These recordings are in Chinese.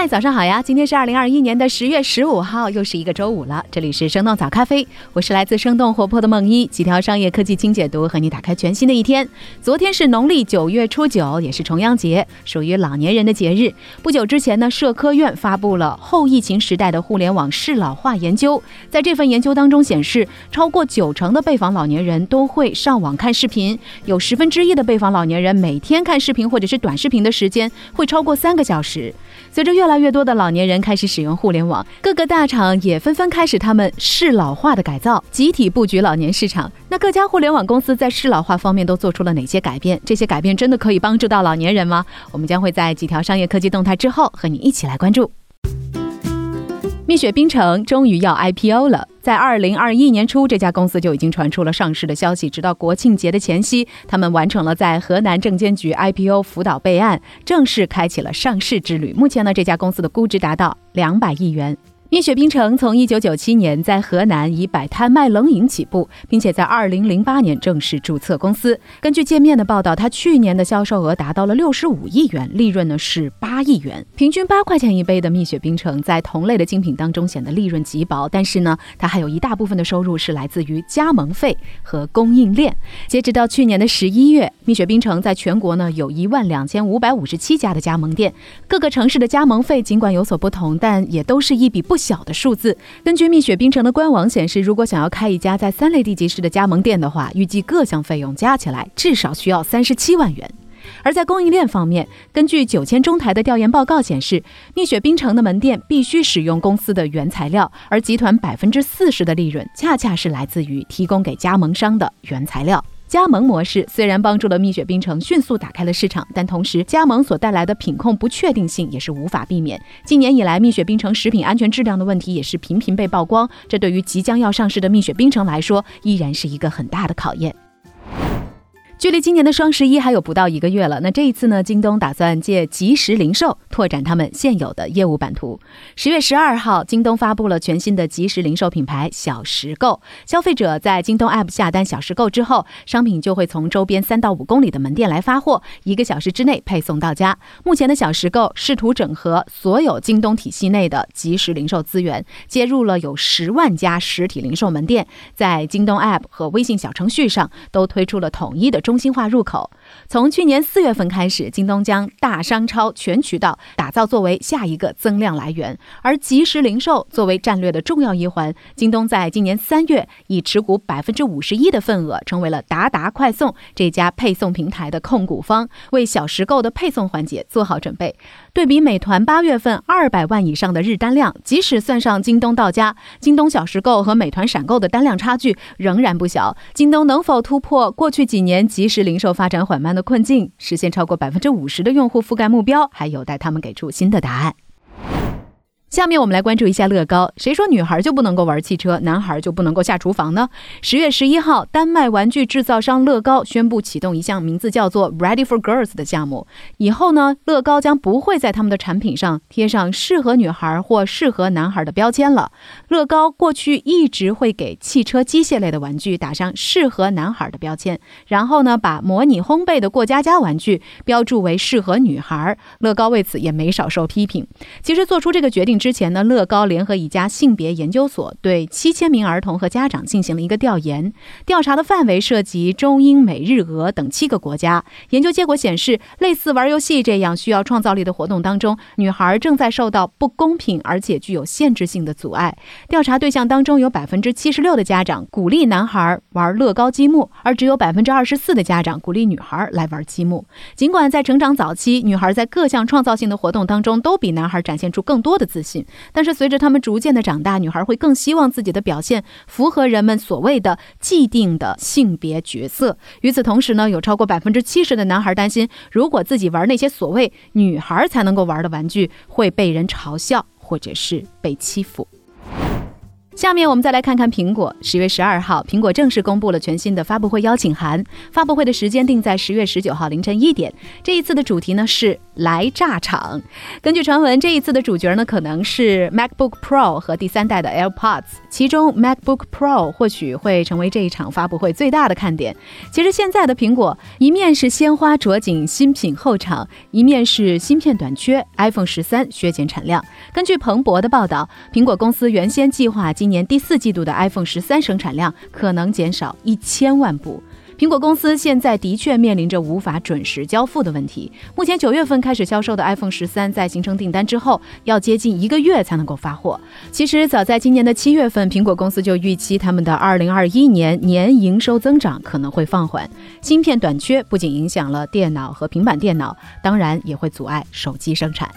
嗨，早上好呀！今天是二零二一年的十月十五号，又是一个周五了。这里是生动早咖啡，我是来自生动活泼的梦一，几条商业科技轻解读，和你打开全新的一天。昨天是农历九月初九，也是重阳节，属于老年人的节日。不久之前呢，社科院发布了后疫情时代的互联网适老化研究，在这份研究当中显示，超过九成的被访老年人都会上网看视频，有十分之一的被访老年人每天看视频或者是短视频的时间会超过三个小时。随着越越来越多的老年人开始使用互联网，各个大厂也纷纷开始他们适老化的改造，集体布局老年市场。那各家互联网公司在适老化方面都做出了哪些改变？这些改变真的可以帮助到老年人吗？我们将会在几条商业科技动态之后和你一起来关注。蜜雪冰城终于要 IPO 了。在二零二一年初，这家公司就已经传出了上市的消息。直到国庆节的前夕，他们完成了在河南证监局 IPO 辅导备案，正式开启了上市之旅。目前呢，这家公司的估值达到两百亿元。蜜雪冰城从一九九七年在河南以摆摊卖冷饮起步，并且在二零零八年正式注册公司。根据界面的报道，它去年的销售额达到了六十五亿元，利润呢是八亿元，平均八块钱一杯的蜜雪冰城在同类的精品当中显得利润极薄。但是呢，它还有一大部分的收入是来自于加盟费和供应链。截止到去年的十一月，蜜雪冰城在全国呢有一万两千五百五十七家的加盟店，各个城市的加盟费尽管有所不同，但也都是一笔不。小的数字。根据蜜雪冰城的官网显示，如果想要开一家在三类地级市的加盟店的话，预计各项费用加起来至少需要三十七万元。而在供应链方面，根据九千中台的调研报告显示，蜜雪冰城的门店必须使用公司的原材料，而集团百分之四十的利润恰恰是来自于提供给加盟商的原材料。加盟模式虽然帮助了蜜雪冰城迅速打开了市场，但同时加盟所带来的品控不确定性也是无法避免。今年以来，蜜雪冰城食品安全质量的问题也是频频被曝光，这对于即将要上市的蜜雪冰城来说，依然是一个很大的考验。距离今年的双十一还有不到一个月了，那这一次呢，京东打算借即时零售拓展他们现有的业务版图。十月十二号，京东发布了全新的即时零售品牌小时购，消费者在京东 App 下单小时购之后，商品就会从周边三到五公里的门店来发货，一个小时之内配送到家。目前的小时购试图整合所有京东体系内的即时零售资源，接入了有十万家实体零售门店，在京东 App 和微信小程序上都推出了统一的。中心化入口。从去年四月份开始，京东将大商超全渠道打造作为下一个增量来源，而即时零售作为战略的重要一环，京东在今年三月以持股百分之五十一的份额，成为了达达快送这家配送平台的控股方，为小时购的配送环节做好准备。对比美团八月份二百万以上的日单量，即使算上京东到家、京东小时购和美团闪购的单量差距仍然不小。京东能否突破过去几年即时零售发展缓缓慢的困境，实现超过百分之五十的用户覆盖目标，还有待他们给出新的答案。下面我们来关注一下乐高。谁说女孩就不能够玩汽车，男孩就不能够下厨房呢？十月十一号，丹麦玩具制造商乐高宣布启动一项名字叫做 “Ready for Girls” 的项目。以后呢，乐高将不会在他们的产品上贴上适合女孩或适合男孩的标签了。乐高过去一直会给汽车机械类的玩具打上适合男孩的标签，然后呢，把模拟烘焙的过家家玩具标注为适合女孩。乐高为此也没少受批评。其实做出这个决定。之之前呢，乐高联合一家性别研究所对七千名儿童和家长进行了一个调研，调查的范围涉及中英美日俄等七个国家。研究结果显示，类似玩游戏这样需要创造力的活动当中，女孩正在受到不公平而且具有限制性的阻碍。调查对象当中有百分之七十六的家长鼓励男孩玩乐高积木，而只有百分之二十四的家长鼓励女孩来玩积木。尽管在成长早期，女孩在各项创造性的活动当中都比男孩展现出更多的自信。但是随着他们逐渐的长大，女孩会更希望自己的表现符合人们所谓的既定的性别角色。与此同时呢，有超过百分之七十的男孩担心，如果自己玩那些所谓女孩才能够玩的玩具，会被人嘲笑或者是被欺负。下面我们再来看看苹果。十月十二号，苹果正式公布了全新的发布会邀请函，发布会的时间定在十月十九号凌晨一点。这一次的主题呢是来炸场。根据传闻，这一次的主角呢可能是 MacBook Pro 和第三代的 AirPods，其中 MacBook Pro 或许会成为这一场发布会最大的看点。其实现在的苹果一面是鲜花着锦，新品后场，一面是芯片短缺，iPhone 十三削减产量。根据彭博的报道，苹果公司原先计划今年第四季度的 iPhone 十三生产量可能减少一千万部。苹果公司现在的确面临着无法准时交付的问题。目前九月份开始销售的 iPhone 十三，在形成订单之后，要接近一个月才能够发货。其实早在今年的七月份，苹果公司就预期他们的二零二一年年营收增长可能会放缓。芯片短缺不仅影响了电脑和平板电脑，当然也会阻碍手机生产。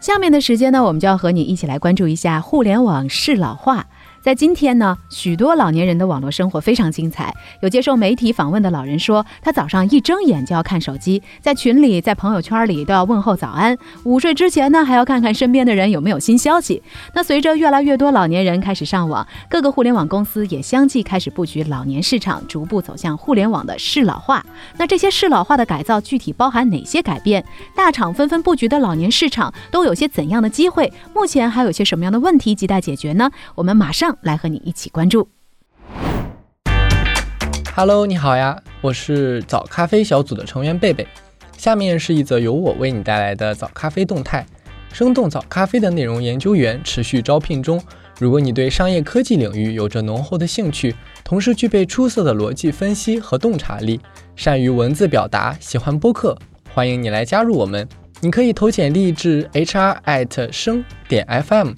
下面的时间呢，我们就要和你一起来关注一下互联网适老化。在今天呢，许多老年人的网络生活非常精彩。有接受媒体访问的老人说，他早上一睁眼就要看手机，在群里、在朋友圈里都要问候早安。午睡之前呢，还要看看身边的人有没有新消息。那随着越来越多老年人开始上网，各个互联网公司也相继开始布局老年市场，逐步走向互联网的适老化。那这些适老化的改造具体包含哪些改变？大厂纷纷布局的老年市场都有些怎样的机会？目前还有些什么样的问题亟待解决呢？我们马上。来和你一起关注。Hello，你好呀，我是早咖啡小组的成员贝贝。下面是一则由我为你带来的早咖啡动态：生动早咖啡的内容研究员持续招聘中。如果你对商业科技领域有着浓厚的兴趣，同时具备出色的逻辑分析和洞察力，善于文字表达，喜欢播客，欢迎你来加入我们。你可以投简历至 hr@ 生点 fm。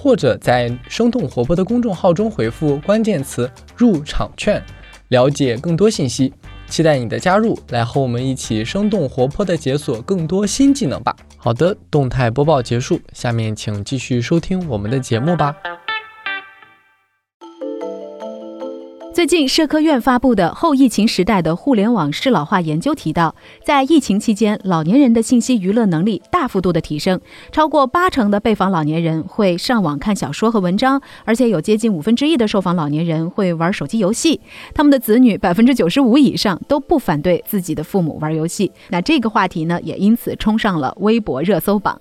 或者在生动活泼的公众号中回复关键词“入场券”，了解更多信息。期待你的加入，来和我们一起生动活泼地解锁更多新技能吧。好的，动态播报结束，下面请继续收听我们的节目吧。最近，社科院发布的《后疫情时代的互联网适老化研究》提到，在疫情期间，老年人的信息娱乐能力大幅度的提升，超过八成的被访老年人会上网看小说和文章，而且有接近五分之一的受访老年人会玩手机游戏。他们的子女百分之九十五以上都不反对自己的父母玩游戏。那这个话题呢，也因此冲上了微博热搜榜。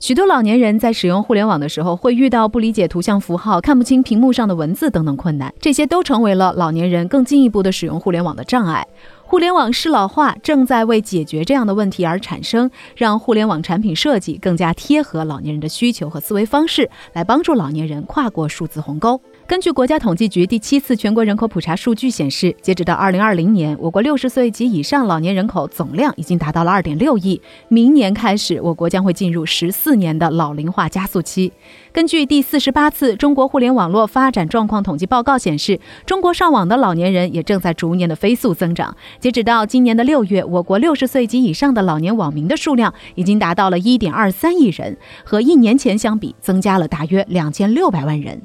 许多老年人在使用互联网的时候，会遇到不理解图像符号、看不清屏幕上的文字等等困难，这些都成为了老年人更进一步的使用互联网的障碍。互联网适老化正在为解决这样的问题而产生，让互联网产品设计更加贴合老年人的需求和思维方式，来帮助老年人跨过数字鸿沟。根据国家统计局第七次全国人口普查数据显示，截止到二零二零年，我国六十岁及以上老年人口总量已经达到了二点六亿。明年开始，我国将会进入十四年的老龄化加速期。根据第四十八次中国互联网络发展状况统计报告显示，中国上网的老年人也正在逐年的飞速增长。截止到今年的六月，我国六十岁及以上的老年网民的数量已经达到了一点二三亿人，和一年前相比，增加了大约两千六百万人。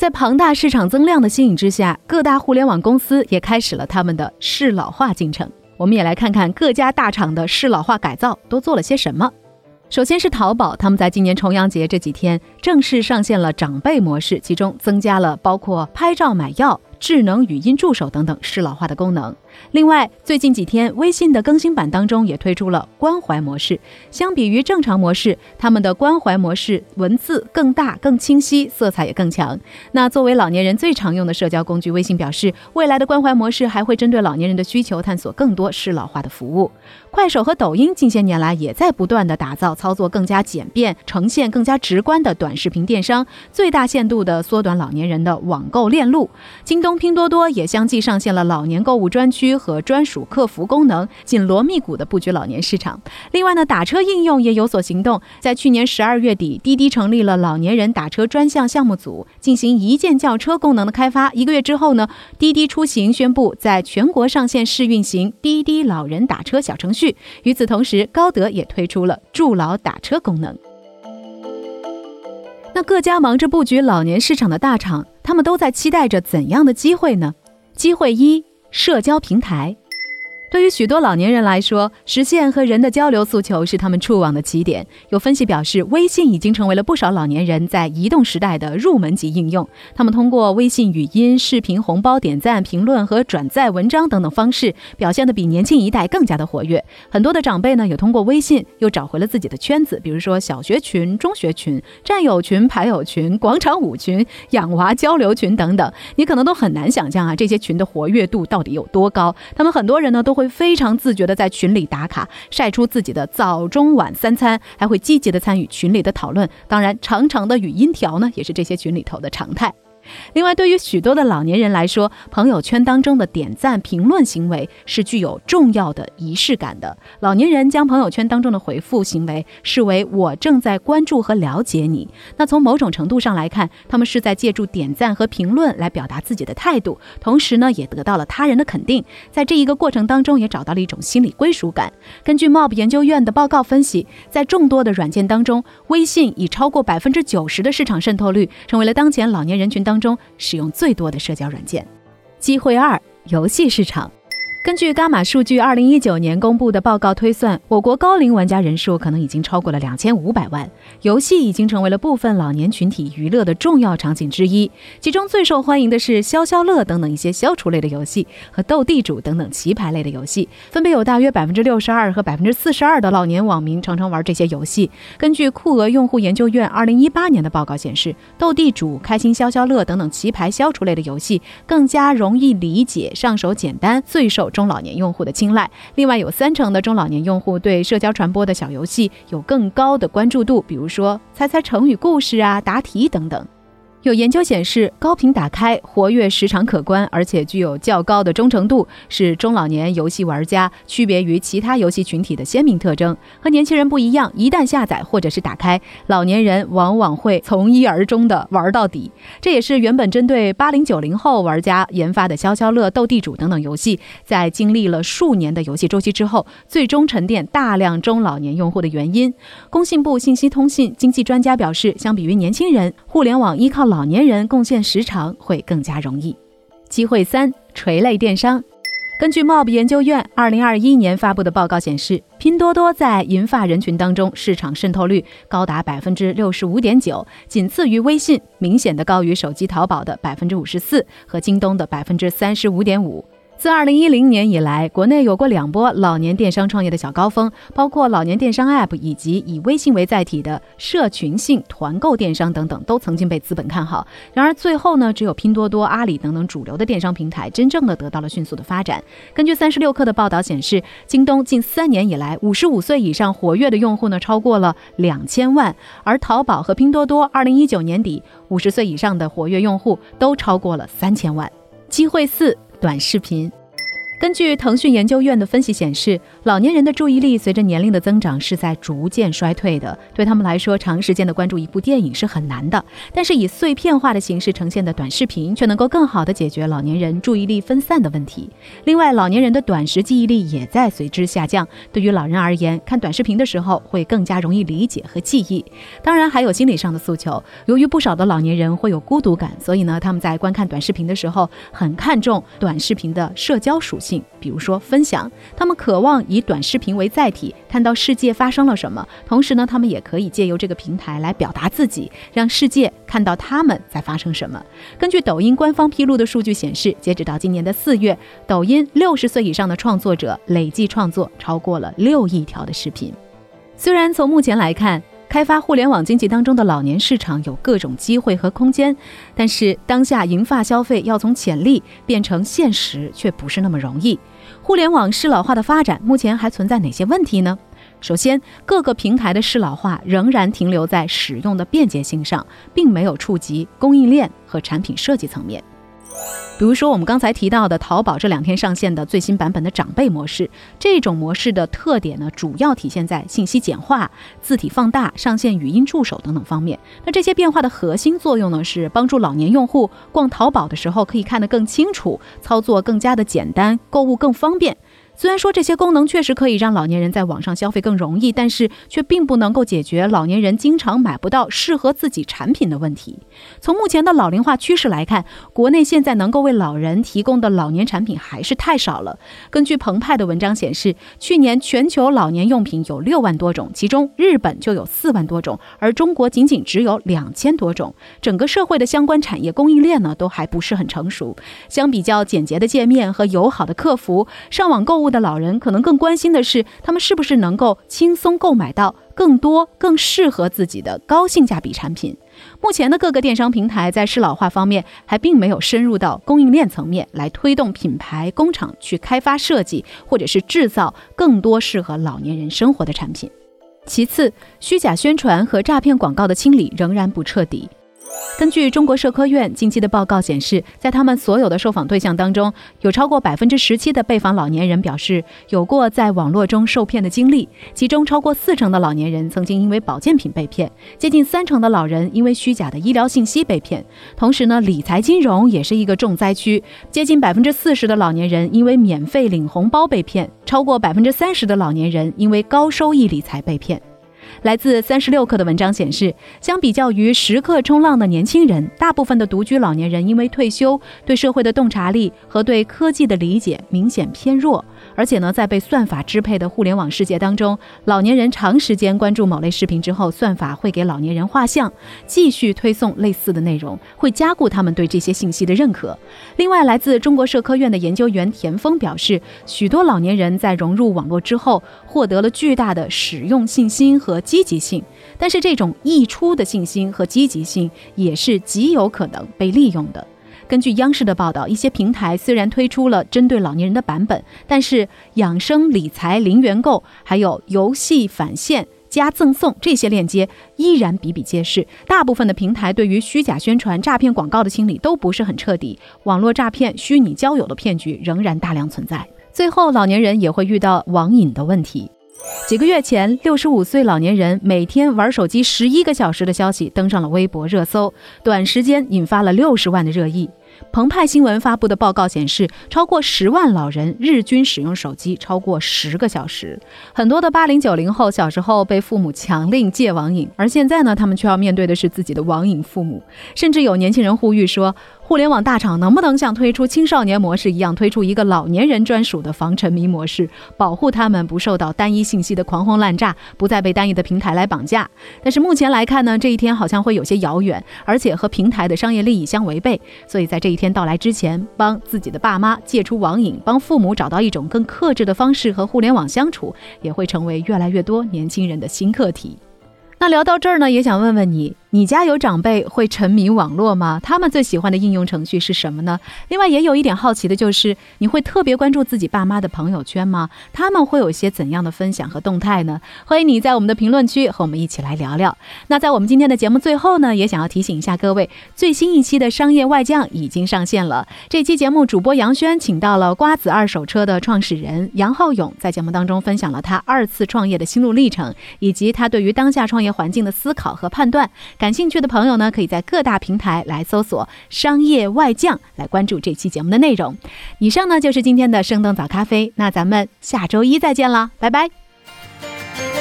在庞大市场增量的吸引之下，各大互联网公司也开始了他们的适老化进程。我们也来看看各家大厂的适老化改造都做了些什么。首先是淘宝，他们在今年重阳节这几天正式上线了长辈模式，其中增加了包括拍照、买药。智能语音助手等等适老化的功能。另外，最近几天微信的更新版当中也推出了关怀模式。相比于正常模式，他们的关怀模式文字更大、更清晰，色彩也更强。那作为老年人最常用的社交工具，微信表示，未来的关怀模式还会针对老年人的需求，探索更多适老化的服务。快手和抖音近些年来也在不断的打造操作更加简便、呈现更加直观的短视频电商，最大限度的缩短老年人的网购链路。京东、拼多多也相继上线了老年购物专区和专属客服功能，紧锣密鼓的布局老年市场。另外呢，打车应用也有所行动，在去年十二月底，滴滴成立了老年人打车专项项目组，进行一键叫车功能的开发。一个月之后呢，滴滴出行宣布在全国上线试运行滴滴老人打车小程序。与此同时，高德也推出了助老打车功能。那各家忙着布局老年市场的大厂，他们都在期待着怎样的机会呢？机会一：社交平台。对于许多老年人来说，实现和人的交流诉求是他们触网的起点。有分析表示，微信已经成为了不少老年人在移动时代的入门级应用。他们通过微信语音、视频、红包、点赞、评论和转载文章等等方式，表现得比年轻一代更加的活跃。很多的长辈呢，也通过微信又找回了自己的圈子，比如说小学群、中学群、战友群、牌友群、广场舞群、养娃交流群等等。你可能都很难想象啊，这些群的活跃度到底有多高。他们很多人呢，都会。会非常自觉地在群里打卡，晒出自己的早中晚三餐，还会积极地参与群里的讨论。当然，长长的语音条呢，也是这些群里头的常态。另外，对于许多的老年人来说，朋友圈当中的点赞、评论行为是具有重要的仪式感的。老年人将朋友圈当中的回复行为视为我正在关注和了解你。那从某种程度上来看，他们是在借助点赞和评论来表达自己的态度，同时呢，也得到了他人的肯定。在这一个过程当中，也找到了一种心理归属感。根据 Mob 研究院的报告分析，在众多的软件当中，微信已超过百分之九十的市场渗透率，成为了当前老年人群当。中使用最多的社交软件，机会二：游戏市场。根据伽马数据二零一九年公布的报告推算，我国高龄玩家人数可能已经超过了两千五百万。游戏已经成为了部分老年群体娱乐的重要场景之一，其中最受欢迎的是消消乐等等一些消除类的游戏和斗地主等等棋牌类的游戏，分别有大约百分之六十二和百分之四十二的老年网民常常玩这些游戏。根据酷鹅用户研究院二零一八年的报告显示，斗地主、开心消消乐等等棋牌消除类的游戏更加容易理解、上手简单，最受。中老年用户的青睐。另外，有三成的中老年用户对社交传播的小游戏有更高的关注度，比如说猜猜成语故事啊、答题等等。有研究显示，高频打开、活跃时长可观，而且具有较高的忠诚度，是中老年游戏玩家区别于其他游戏群体的鲜明特征。和年轻人不一样，一旦下载或者是打开，老年人往往会从一而终的玩到底。这也是原本针对八零九零后玩家研发的消消乐、斗地主等等游戏，在经历了数年的游戏周期之后，最终沉淀大量中老年用户的原因。工信部信息通信经济专家表示，相比于年轻人，互联网依靠老年人贡献时长会更加容易。机会三：垂类电商。根据 Mob 研究院二零二一年发布的报告显示，拼多多在银发人群当中市场渗透率高达百分之六十五点九，仅次于微信，明显的高于手机淘宝的百分之五十四和京东的百分之三十五点五。自二零一零年以来，国内有过两波老年电商创业的小高峰，包括老年电商 App 以及以微信为载体的社群性团购电商等等，都曾经被资本看好。然而最后呢，只有拼多多、阿里等等主流的电商平台真正的得到了迅速的发展。根据三十六氪的报道显示，京东近三年以来，五十五岁以上活跃的用户呢超过了两千万，而淘宝和拼多多二零一九年底五十岁以上的活跃用户都超过了三千万。机会四。短视频，根据腾讯研究院的分析显示，老年人的注意力随着年龄的增长是在逐渐衰退的。对他们来说，长时间的关注一部电影是很难的。但是以碎片化的形式呈现的短视频，却能够更好的解决老年人注意力分散的问题。另外，老年人的短时记忆力也在随之下降。对于老人而言，看短视频的时候会更加容易理解和记忆。当然，还有心理上的诉求。由于不少的老年人会有孤独感，所以呢，他们在观看短视频的时候很看重短。短视频的社交属性，比如说分享，他们渴望以短视频为载体，看到世界发生了什么。同时呢，他们也可以借由这个平台来表达自己，让世界看到他们在发生什么。根据抖音官方披露的数据显示，截止到今年的四月，抖音六十岁以上的创作者累计创作超过了六亿条的视频。虽然从目前来看，开发互联网经济当中的老年市场有各种机会和空间，但是当下银发消费要从潜力变成现实却不是那么容易。互联网适老化的发展目前还存在哪些问题呢？首先，各个平台的适老化仍然停留在使用的便捷性上，并没有触及供应链和产品设计层面。比如说，我们刚才提到的淘宝这两天上线的最新版本的长辈模式，这种模式的特点呢，主要体现在信息简化、字体放大、上线语音助手等等方面。那这些变化的核心作用呢，是帮助老年用户逛淘宝的时候可以看得更清楚，操作更加的简单，购物更方便。虽然说这些功能确实可以让老年人在网上消费更容易，但是却并不能够解决老年人经常买不到适合自己产品的问题。从目前的老龄化趋势来看，国内现在能够为老人提供的老年产品还是太少了。根据澎湃的文章显示，去年全球老年用品有六万多种，其中日本就有四万多种，而中国仅仅只有两千多种。整个社会的相关产业供应链呢，都还不是很成熟。相比较简洁的界面和友好的客服，上网购物。的老人可能更关心的是，他们是不是能够轻松购买到更多、更适合自己的高性价比产品。目前的各个电商平台在适老化方面还并没有深入到供应链层面来推动品牌工厂去开发设计或者是制造更多适合老年人生活的产品。其次，虚假宣传和诈骗广告的清理仍然不彻底。根据中国社科院近期的报告显示，在他们所有的受访对象当中，有超过百分之十七的被访老年人表示有过在网络中受骗的经历，其中超过四成的老年人曾经因为保健品被骗，接近三成的老人因为虚假的医疗信息被骗。同时呢，理财金融也是一个重灾区，接近百分之四十的老年人因为免费领红包被骗，超过百分之三十的老年人因为高收益理财被骗。来自三十六氪的文章显示，相比较于时刻冲浪的年轻人，大部分的独居老年人因为退休，对社会的洞察力和对科技的理解明显偏弱。而且呢，在被算法支配的互联网世界当中，老年人长时间关注某类视频之后，算法会给老年人画像，继续推送类似的内容，会加固他们对这些信息的认可。另外，来自中国社科院的研究员田峰表示，许多老年人在融入网络之后，获得了巨大的使用信心和积极性，但是这种溢出的信心和积极性也是极有可能被利用的。根据央视的报道，一些平台虽然推出了针对老年人的版本，但是养生理财零元购，还有游戏返现加赠送这些链接依然比比皆是。大部分的平台对于虚假宣传、诈骗广告的清理都不是很彻底，网络诈骗、虚拟交友的骗局仍然大量存在。最后，老年人也会遇到网瘾的问题。几个月前，六十五岁老年人每天玩手机十一个小时的消息登上了微博热搜，短时间引发了六十万的热议。澎湃新闻发布的报告显示，超过十万老人日均使用手机超过十个小时。很多的八零九零后小时候被父母强令戒网瘾，而现在呢，他们却要面对的是自己的网瘾父母。甚至有年轻人呼吁说，互联网大厂能不能像推出青少年模式一样，推出一个老年人专属的防沉迷模式，保护他们不受到单一信息的狂轰滥炸，不再被单一的平台来绑架。但是目前来看呢，这一天好像会有些遥远，而且和平台的商业利益相违背。所以在这一天到来之前，帮自己的爸妈戒除网瘾，帮父母找到一种更克制的方式和互联网相处，也会成为越来越多年轻人的新课题。那聊到这儿呢，也想问问你。你家有长辈会沉迷网络吗？他们最喜欢的应用程序是什么呢？另外也有一点好奇的就是，你会特别关注自己爸妈的朋友圈吗？他们会有一些怎样的分享和动态呢？欢迎你在我们的评论区和我们一起来聊聊。那在我们今天的节目最后呢，也想要提醒一下各位，最新一期的商业外将已经上线了。这期节目主播杨轩请到了瓜子二手车的创始人杨浩勇，在节目当中分享了他二次创业的心路历程，以及他对于当下创业环境的思考和判断。感兴趣的朋友呢，可以在各大平台来搜索“商业外将”来关注这期节目的内容。以上呢就是今天的生动早咖啡，那咱们下周一再见啦，拜拜。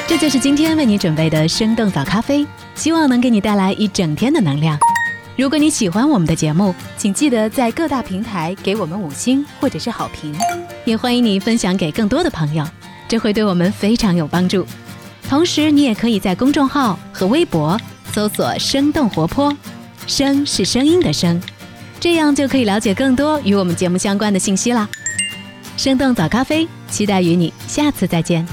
这就是今天为你准备的生动早咖啡，希望能给你带来一整天的能量。如果你喜欢我们的节目，请记得在各大平台给我们五星或者是好评，也欢迎你分享给更多的朋友，这会对我们非常有帮助。同时，你也可以在公众号和微博。搜索“生动活泼”，声是声音的声，这样就可以了解更多与我们节目相关的信息啦。生动早咖啡，期待与你下次再见。